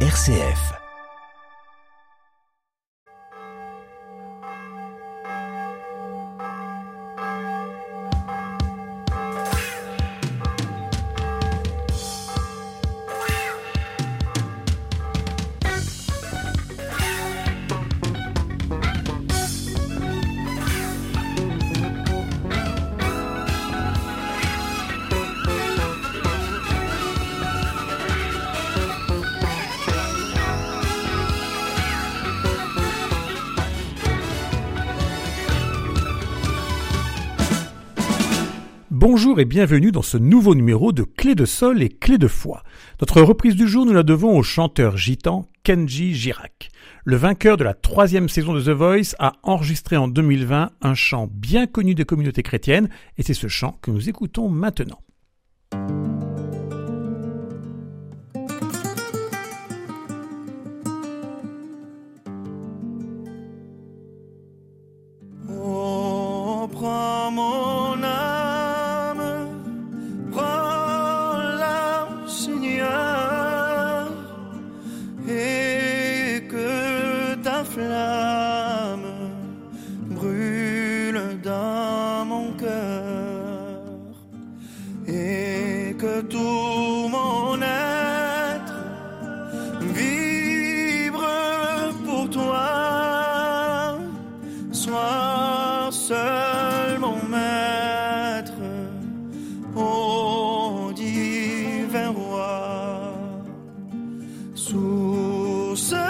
RCF. Et bienvenue dans ce nouveau numéro de Clé de sol et Clé de foi. Notre reprise du jour, nous la devons au chanteur gitan Kenji Girac. Le vainqueur de la troisième saison de The Voice a enregistré en 2020 un chant bien connu des communautés chrétiennes et c'est ce chant que nous écoutons maintenant. closer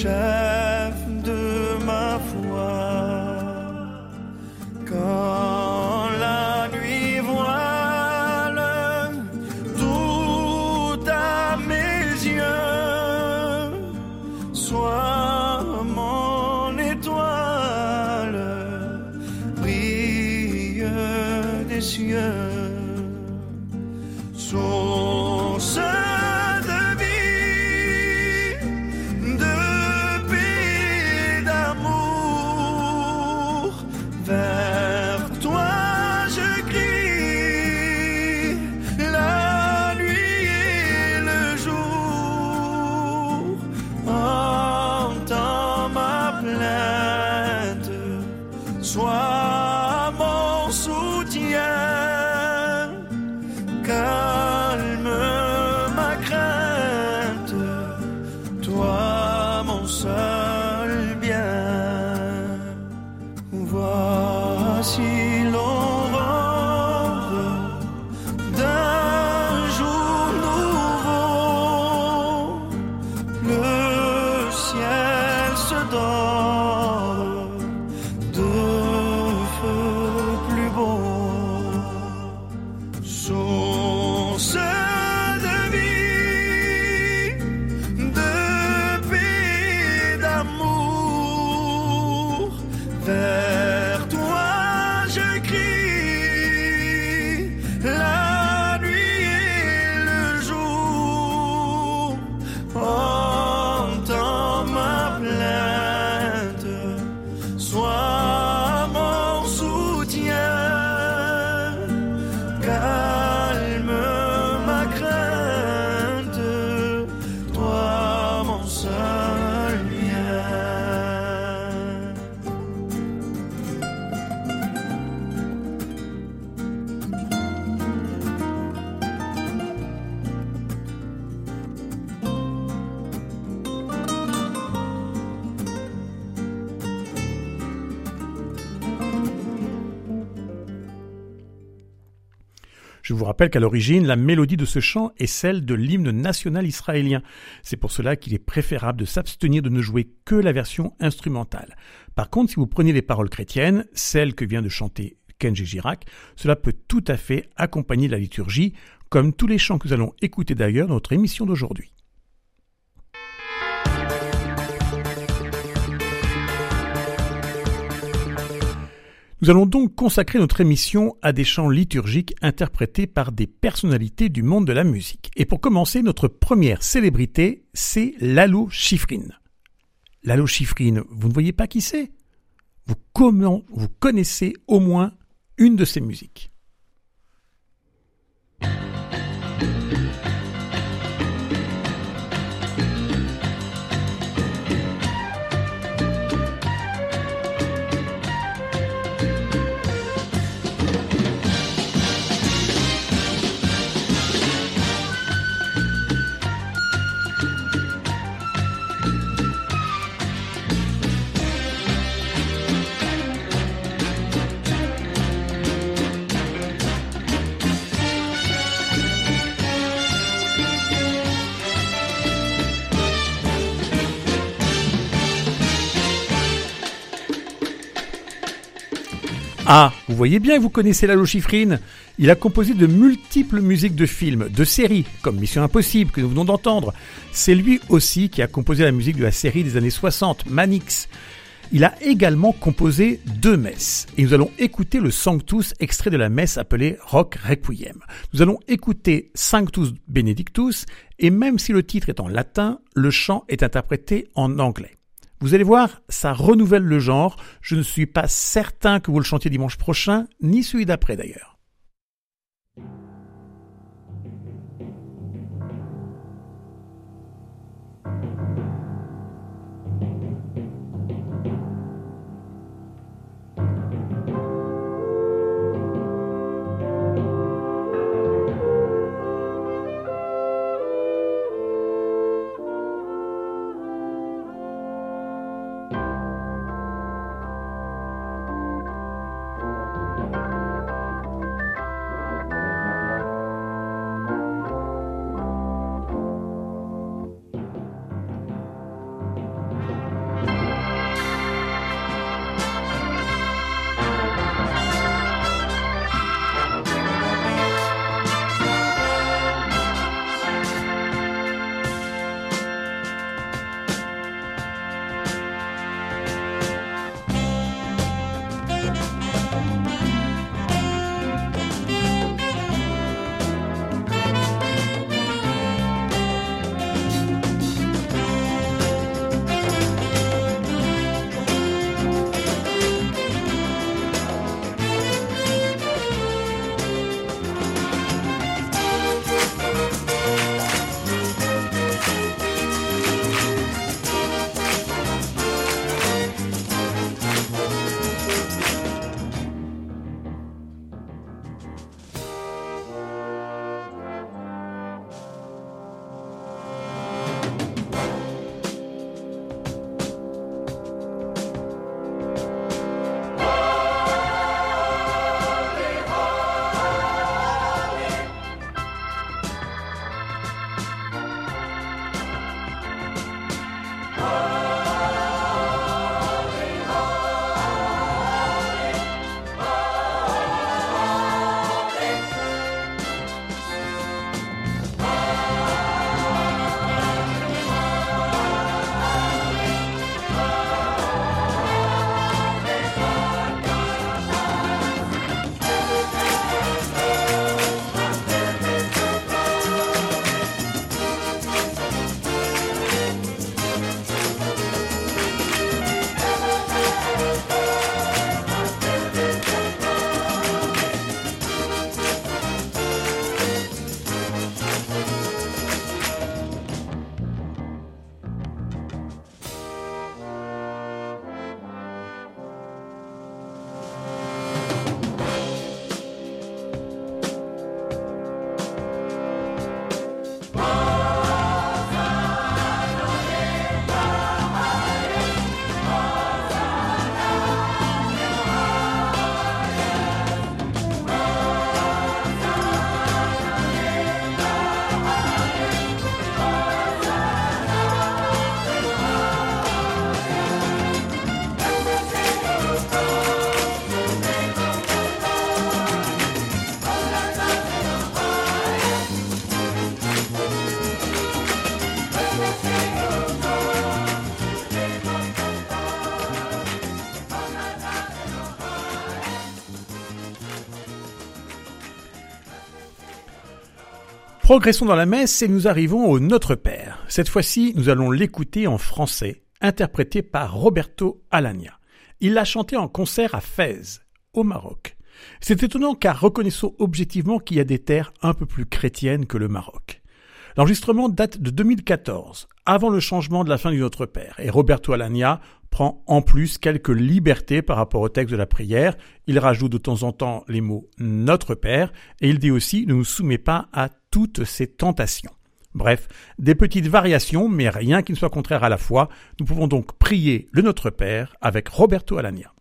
shine. tinha Rappelle qu'à l'origine, la mélodie de ce chant est celle de l'hymne national israélien. C'est pour cela qu'il est préférable de s'abstenir de ne jouer que la version instrumentale. Par contre, si vous prenez les paroles chrétiennes, celles que vient de chanter Kenji Girac, cela peut tout à fait accompagner la liturgie, comme tous les chants que nous allons écouter d'ailleurs dans notre émission d'aujourd'hui. Nous allons donc consacrer notre émission à des chants liturgiques interprétés par des personnalités du monde de la musique. Et pour commencer, notre première célébrité, c'est Lalo Schifrin. Lalo Schifrin, vous ne voyez pas qui c'est? Vous, connaissez au moins une de ses musiques? Ah, vous voyez bien, vous connaissez Lalo Schifrin. Il a composé de multiples musiques de films, de séries, comme Mission Impossible, que nous venons d'entendre. C'est lui aussi qui a composé la musique de la série des années 60, Manix. Il a également composé deux messes. Et nous allons écouter le Sanctus, extrait de la messe appelée Rock Requiem. Nous allons écouter Sanctus Benedictus, et même si le titre est en latin, le chant est interprété en anglais. Vous allez voir, ça renouvelle le genre. Je ne suis pas certain que vous le chantiez dimanche prochain, ni celui d'après d'ailleurs. Progressons dans la messe et nous arrivons au Notre Père. Cette fois-ci, nous allons l'écouter en français, interprété par Roberto Alagna. Il l'a chanté en concert à Fès, au Maroc. C'est étonnant car reconnaissons objectivement qu'il y a des terres un peu plus chrétiennes que le Maroc. L'enregistrement date de 2014, avant le changement de la fin du Notre Père, et Roberto Alagna prend en plus quelques libertés par rapport au texte de la prière. Il rajoute de temps en temps les mots Notre Père, et il dit aussi ne nous soumet pas à toutes ces tentations. Bref, des petites variations, mais rien qui ne soit contraire à la foi. Nous pouvons donc prier le Notre Père avec Roberto Alagna.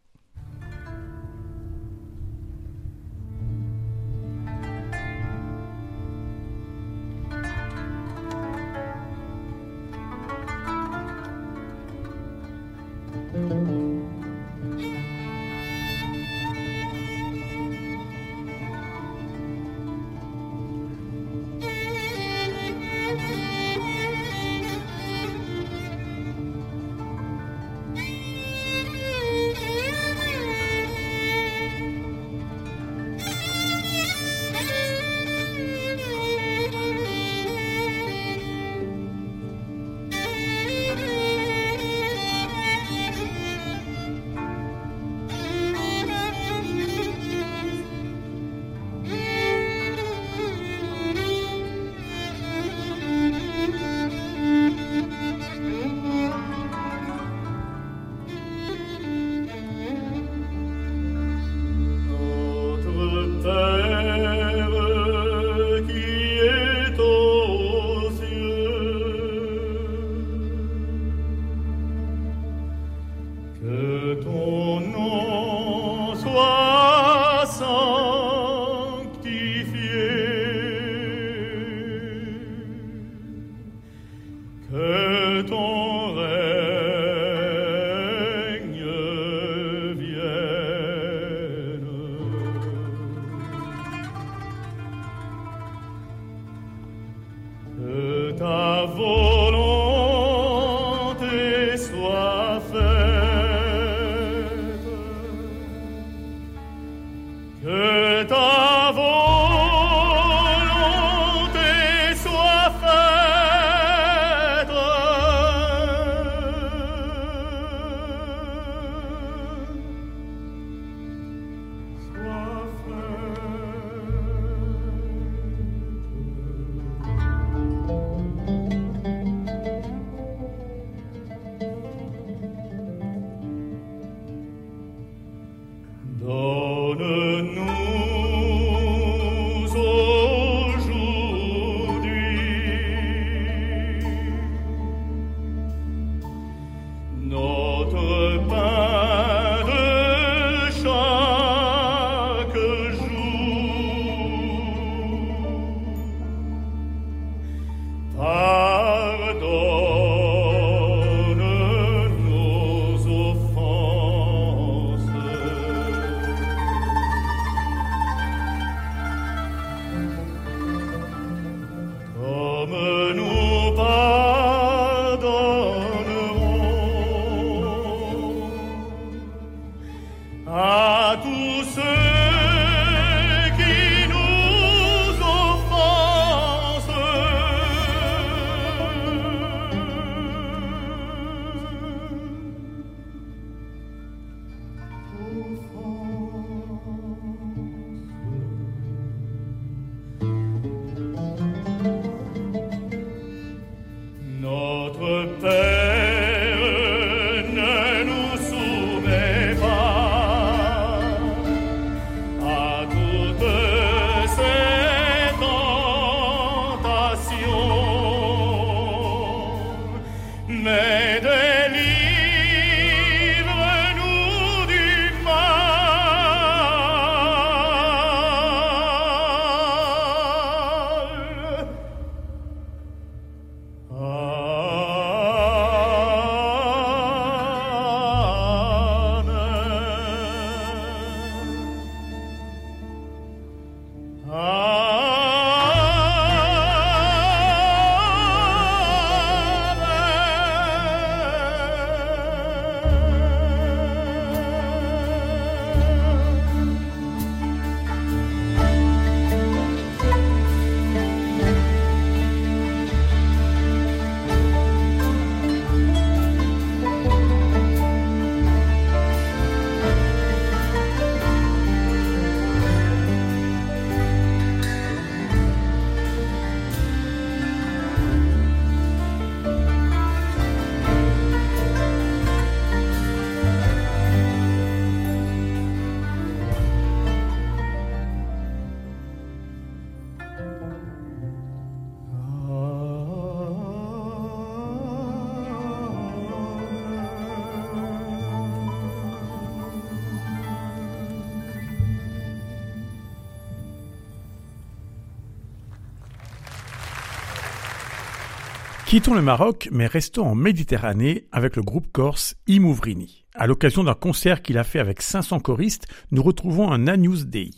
Quittons le Maroc, mais restons en Méditerranée avec le groupe corse Imouvrini. À l'occasion d'un concert qu'il a fait avec 500 choristes, nous retrouvons un Agnus Dei.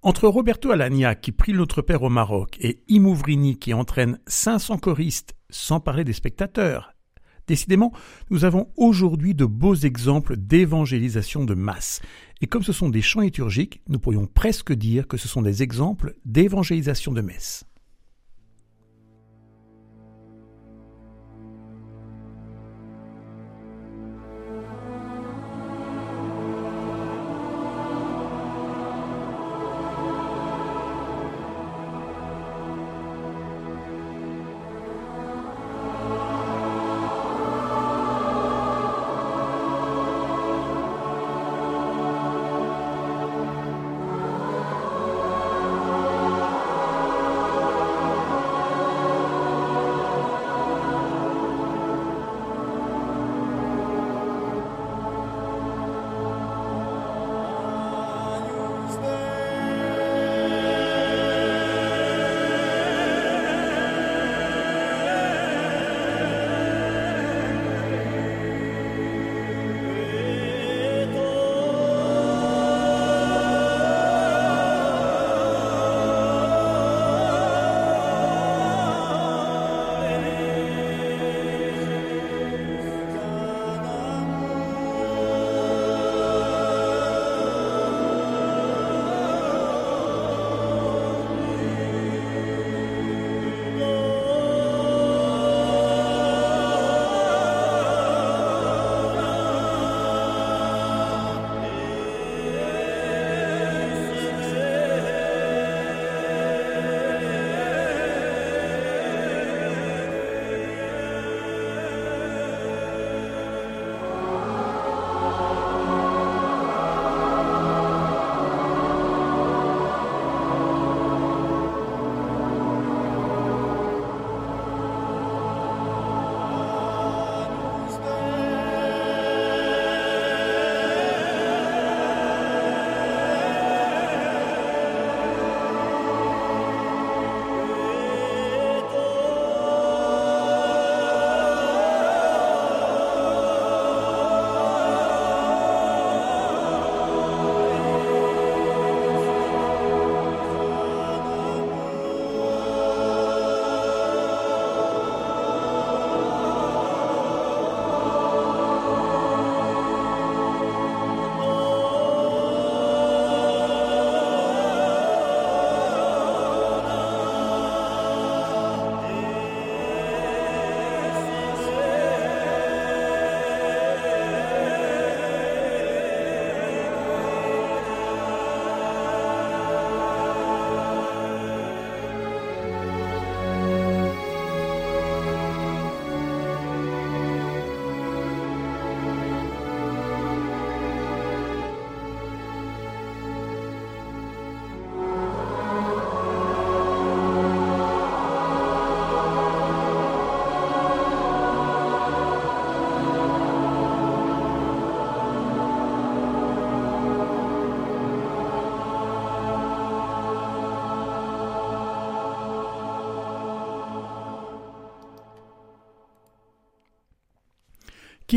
Entre Roberto Alagna qui prie notre Père au Maroc et Imouvrini qui entraîne 500 choristes, sans parler des spectateurs, décidément, nous avons aujourd'hui de beaux exemples d'évangélisation de masse. Et comme ce sont des chants liturgiques, nous pourrions presque dire que ce sont des exemples d'évangélisation de messe.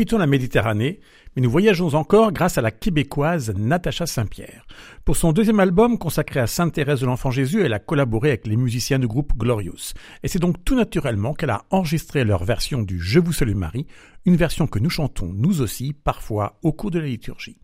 Quittons la Méditerranée, mais nous voyageons encore grâce à la québécoise Natacha Saint-Pierre. Pour son deuxième album consacré à Sainte Thérèse de l'Enfant Jésus, elle a collaboré avec les musiciens du groupe Glorious. Et c'est donc tout naturellement qu'elle a enregistré leur version du Je vous salue Marie, une version que nous chantons nous aussi parfois au cours de la liturgie.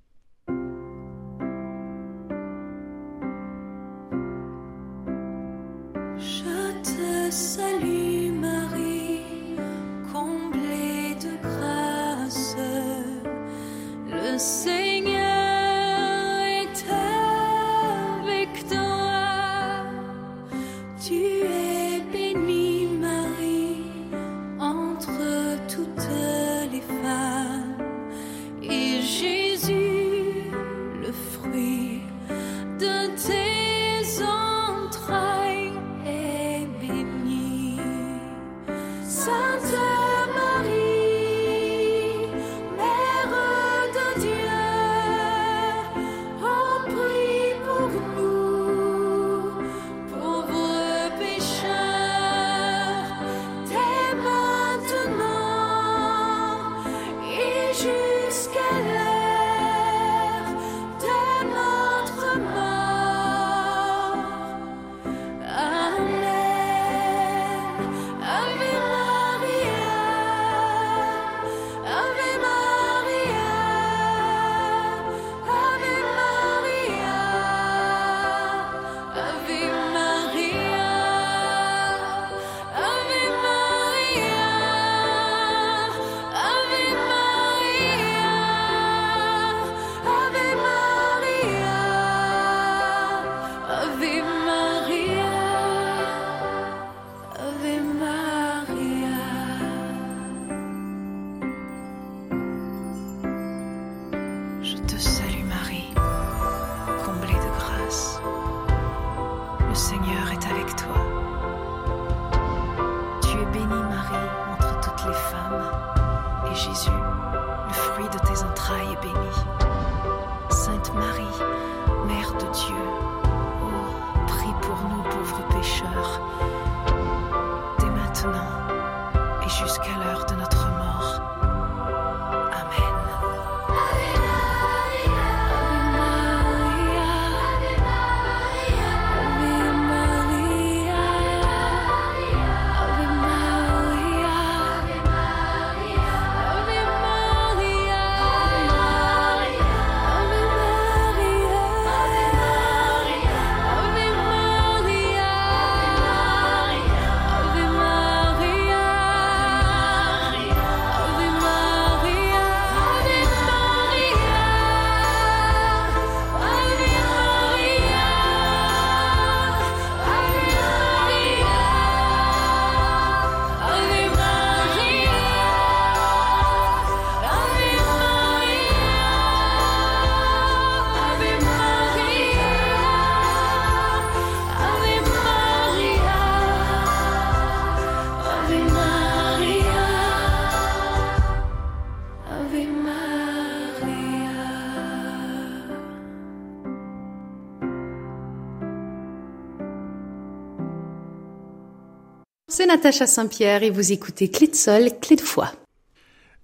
C'est Natacha Saint-Pierre et vous écoutez Clé de Sol, Clé de Foi.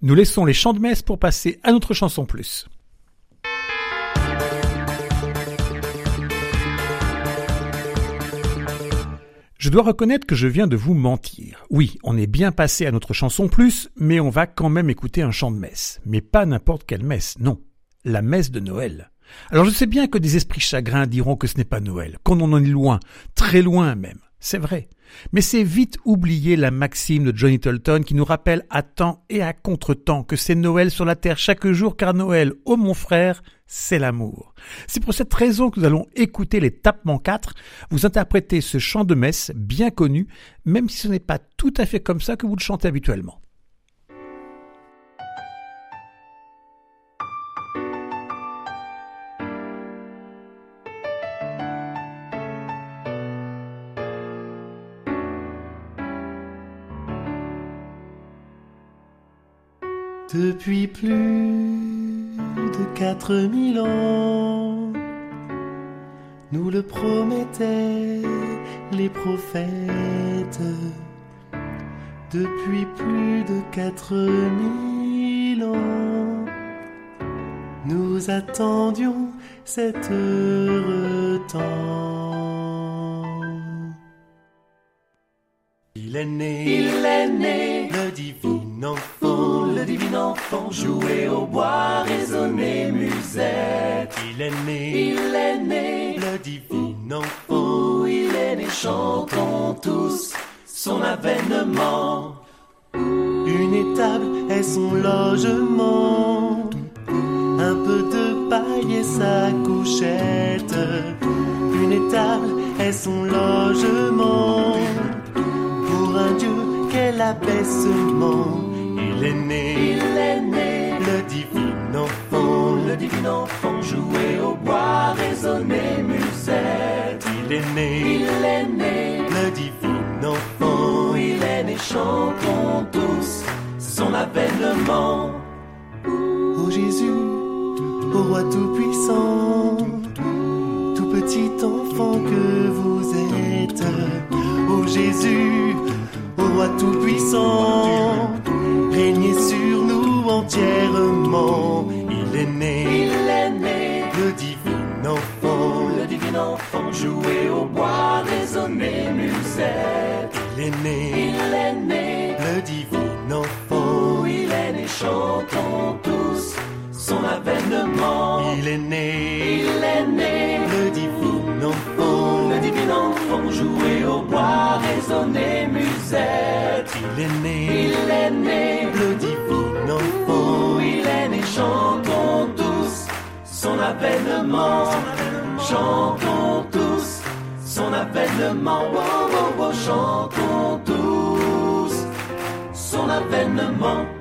Nous laissons les chants de messe pour passer à notre chanson plus. Je dois reconnaître que je viens de vous mentir. Oui, on est bien passé à notre chanson plus, mais on va quand même écouter un chant de messe. Mais pas n'importe quelle messe, non. La messe de Noël. Alors je sais bien que des esprits chagrins diront que ce n'est pas Noël, qu'on en est loin, très loin même. C'est vrai. Mais c'est vite oublier la maxime de Johnny Tolton qui nous rappelle à temps et à contre-temps que c'est Noël sur la terre chaque jour car Noël, ô mon frère, c'est l'amour. C'est pour cette raison que nous allons écouter les tapements 4, vous interpréter ce chant de messe bien connu, même si ce n'est pas tout à fait comme ça que vous le chantez habituellement. Depuis plus de quatre mille ans, nous le promettaient les prophètes. Depuis plus de quatre mille ans, nous attendions cet heureux temps. Il est né, il est né, le divin enfant, divin enfant, jouer au bois, résonner musette. Il est né, il est né, le divin enfant, il est né, chantons tous son avènement. Une étable est son logement, un peu de paille et sa couchette. Une étable est son logement pour un Dieu quel abaissement. Il est né, il est né, le divin enfant, le divin enfant, jouer au bois, résonner musette. Il est né, il est né, le divin enfant, il est né, chantons tous son avènement. Ô Jésus, ô roi tout-puissant, tout petit enfant que vous êtes. Ô Jésus, ô roi tout-puissant, Il est né, il est né, le divin enfant, le divin enfant, jouer au bois, résonner musette. Il est né, il est né, le divin enfant, il est né, chantons tous son avènement. Il est né, il est né, le divin enfant, le divin enfant, jouer au bois, résonner musette. Il est né, il est né, le divin avènement. Chantons tous son avènement. Chantons tous son avènement.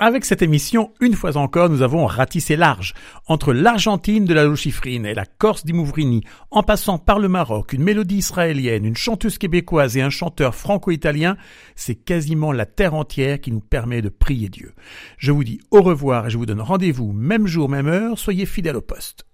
Avec cette émission, une fois encore, nous avons ratissé large. Entre l'Argentine de la Lucifrine et la Corse d'Imouvrini, en passant par le Maroc, une mélodie israélienne, une chanteuse québécoise et un chanteur franco-italien, c'est quasiment la terre entière qui nous permet de prier Dieu. Je vous dis au revoir et je vous donne rendez-vous même jour, même heure. Soyez fidèles au poste.